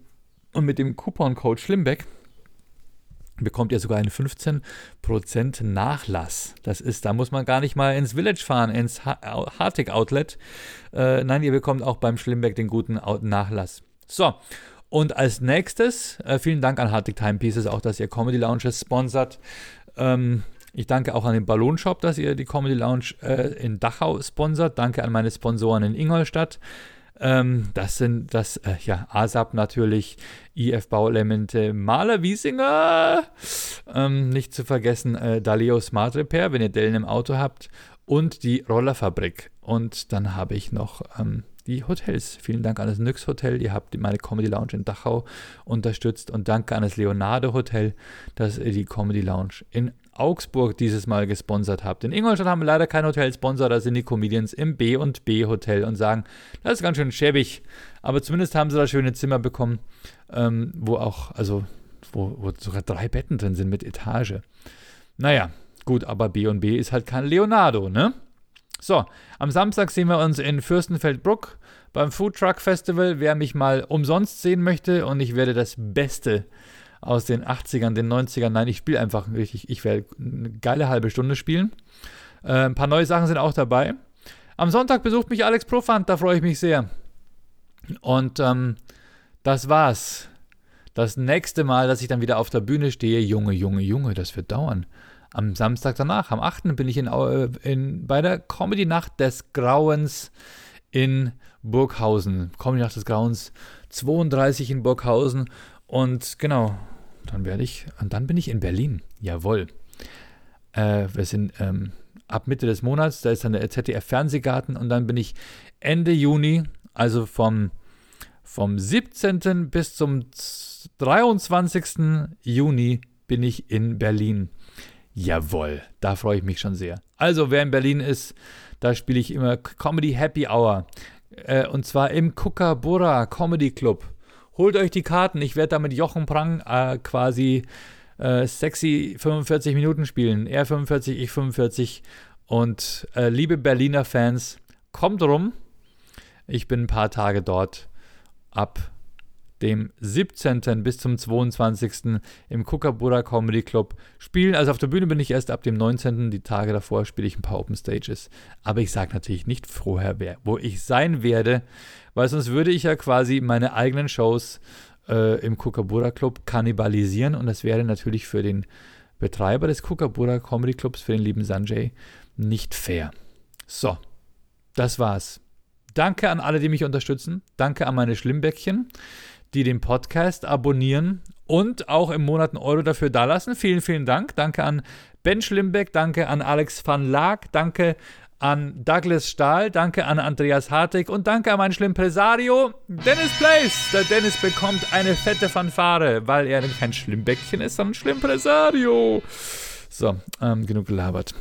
und mit dem Couponcode Schlimbeck bekommt ihr sogar einen 15% Nachlass. Das ist, da muss man gar nicht mal ins Village fahren, ins Hartig Outlet. Äh, nein, ihr bekommt auch beim Schlimbeck den guten Nachlass. So, und als nächstes, äh, vielen Dank an Hartig Timepieces, auch dass ihr Comedy Lounges sponsert. Ähm, ich danke auch an den Ballonshop, dass ihr die Comedy Lounge äh, in Dachau sponsert. Danke an meine Sponsoren in Ingolstadt. Ähm, das sind das, äh, ja, ASAP natürlich, IF Bauelemente, Maler Wiesinger, ähm, nicht zu vergessen äh, Daleo Smart Repair, wenn ihr Dellen im Auto habt und die Rollerfabrik. Und dann habe ich noch ähm, die Hotels. Vielen Dank an das Nyx Hotel, ihr habt meine Comedy Lounge in Dachau unterstützt und danke an das Leonardo Hotel, dass ihr die Comedy Lounge in Augsburg dieses Mal gesponsert habt. In Ingolstadt haben wir leider keinen Hotelsponsor, da sind die Comedians im B und B Hotel und sagen, das ist ganz schön schäbig, aber zumindest haben sie da schöne Zimmer bekommen, ähm, wo auch, also wo, wo sogar drei Betten drin sind mit Etage. Naja, gut, aber B und B ist halt kein Leonardo, ne? So, am Samstag sehen wir uns in Fürstenfeldbruck beim Food Truck Festival. Wer mich mal umsonst sehen möchte und ich werde das Beste aus den 80ern, den 90ern. Nein, ich spiele einfach richtig. Ich werde eine geile halbe Stunde spielen. Äh, ein paar neue Sachen sind auch dabei. Am Sonntag besucht mich Alex Profant, da freue ich mich sehr. Und ähm, das war's. Das nächste Mal, dass ich dann wieder auf der Bühne stehe, Junge, Junge, Junge, das wird dauern. Am Samstag danach, am 8. bin ich in, äh, in, bei der Comedy-Nacht des Grauens in Burghausen. Comedy-Nacht des Grauens 32 in Burghausen. Und genau, dann werde ich, und dann bin ich in Berlin. Jawohl. Äh, wir sind ähm, ab Mitte des Monats, da ist dann der ZDF-Fernsehgarten und dann bin ich Ende Juni, also vom, vom 17. bis zum 23. Juni bin ich in Berlin. Jawohl, da freue ich mich schon sehr. Also, wer in Berlin ist, da spiele ich immer Comedy Happy Hour. Äh, und zwar im Kookaburra Comedy Club. Holt euch die Karten. Ich werde da mit Jochen Prang äh, quasi äh, sexy 45 Minuten spielen. Er 45, ich 45. Und äh, liebe Berliner Fans, kommt rum. Ich bin ein paar Tage dort. Ab dem 17. bis zum 22. im Kookaburra Comedy Club spielen. Also auf der Bühne bin ich erst ab dem 19. Die Tage davor spiele ich ein paar Open Stages. Aber ich sage natürlich nicht vorher, wer, wo ich sein werde, weil sonst würde ich ja quasi meine eigenen Shows äh, im Kookaburra Club kannibalisieren und das wäre natürlich für den Betreiber des Kookaburra Comedy Clubs, für den lieben Sanjay, nicht fair. So, das war's. Danke an alle, die mich unterstützen. Danke an meine Schlimmbäckchen die den Podcast abonnieren und auch im Monat einen Euro dafür dalassen. Vielen, vielen Dank. Danke an Ben Schlimbeck, danke an Alex van Laak, danke an Douglas Stahl, danke an Andreas Hartig und danke an meinen Schlimmpresario Dennis Place. Der Dennis bekommt eine fette Fanfare, weil er kein Schlimmbäckchen ist, sondern Schlimmpresario. So, ähm, genug gelabert.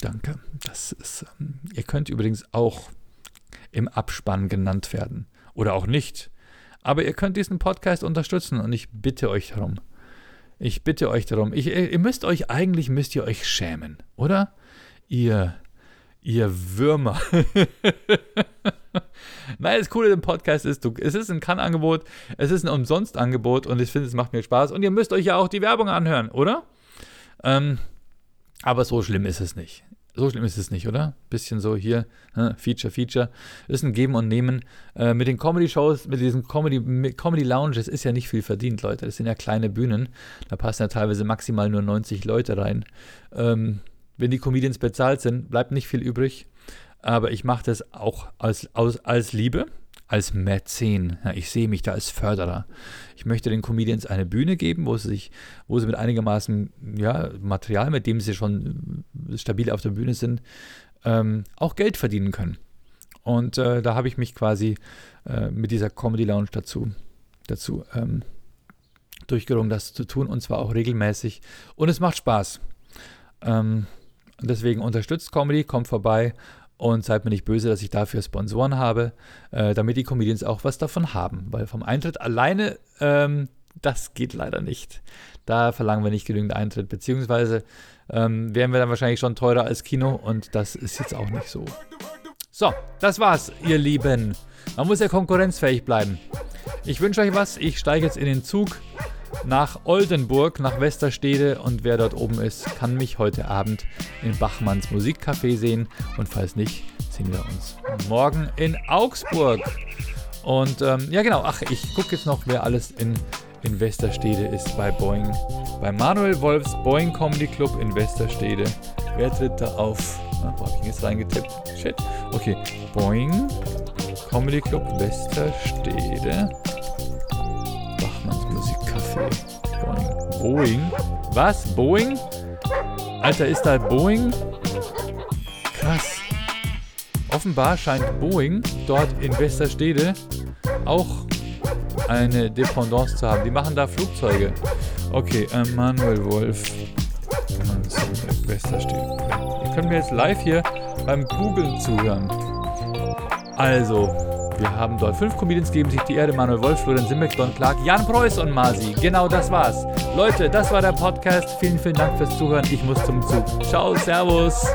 Danke. Das ist, ähm, ihr könnt übrigens auch im Abspann genannt werden. Oder auch nicht. Aber ihr könnt diesen Podcast unterstützen und ich bitte euch darum. Ich bitte euch darum. Ich, ihr müsst euch, eigentlich müsst ihr euch schämen, oder? Ihr, ihr Würmer. Nein, das Coole im Podcast ist, du, es ist ein Kann-Angebot, es ist ein Umsonst-Angebot und ich finde, es macht mir Spaß. Und ihr müsst euch ja auch die Werbung anhören, oder? Ähm, aber so schlimm ist es nicht. So schlimm ist es nicht, oder? Bisschen so hier, ne? Feature, Feature. Ist ein Geben und Nehmen. Äh, mit den Comedy-Shows, mit diesen Comedy, Comedy ist ja nicht viel verdient, Leute. Das sind ja kleine Bühnen. Da passen ja teilweise maximal nur 90 Leute rein. Ähm, wenn die Comedians bezahlt sind, bleibt nicht viel übrig. Aber ich mache das auch als, als, als Liebe als Mäzen. Ja, ich sehe mich da als Förderer. Ich möchte den Comedians eine Bühne geben, wo sie sich, wo sie mit einigermaßen ja, Material, mit dem sie schon stabil auf der Bühne sind, ähm, auch Geld verdienen können. Und äh, da habe ich mich quasi äh, mit dieser Comedy Lounge dazu, dazu ähm, durchgerungen, das zu tun und zwar auch regelmäßig. Und es macht Spaß. Ähm, deswegen unterstützt Comedy, kommt vorbei und seid mir nicht böse, dass ich dafür Sponsoren habe, äh, damit die Comedians auch was davon haben. Weil vom Eintritt alleine ähm, das geht leider nicht. Da verlangen wir nicht genügend Eintritt, beziehungsweise ähm, wären wir dann wahrscheinlich schon teurer als Kino und das ist jetzt auch nicht so. So, das war's, ihr Lieben. Man muss ja konkurrenzfähig bleiben. Ich wünsche euch was. Ich steige jetzt in den Zug nach Oldenburg, nach Westerstede und wer dort oben ist, kann mich heute Abend in Bachmanns Musikcafé sehen und falls nicht, sehen wir uns morgen in Augsburg. Und ähm, ja genau, ach, ich gucke jetzt noch, wer alles in, in Westerstede ist bei Boeing. Bei Manuel Wolfs Boeing Comedy Club in Westerstede. Wer tritt da auf? Ah, wo habe ich jetzt reingetippt? Shit. Okay, Boeing Comedy Club Westerstede. Boeing. Boeing? Was? Boeing? Alter, ist da Boeing? Krass. Offenbar scheint Boeing dort in Westerstede auch eine Dependance zu haben. Die machen da Flugzeuge. Okay, Manuel Wolf. Westerstede. Ihr könnt mir jetzt live hier beim Googlen zuhören. Also, wir haben dort fünf Comedians geben sich die Erde, Manuel Wolf, Florian Simbeck, Don Clark, Jan Preuß und Masi. Genau das war's. Leute, das war der Podcast. Vielen, vielen Dank fürs Zuhören. Ich muss zum Zug. Ciao, Servus.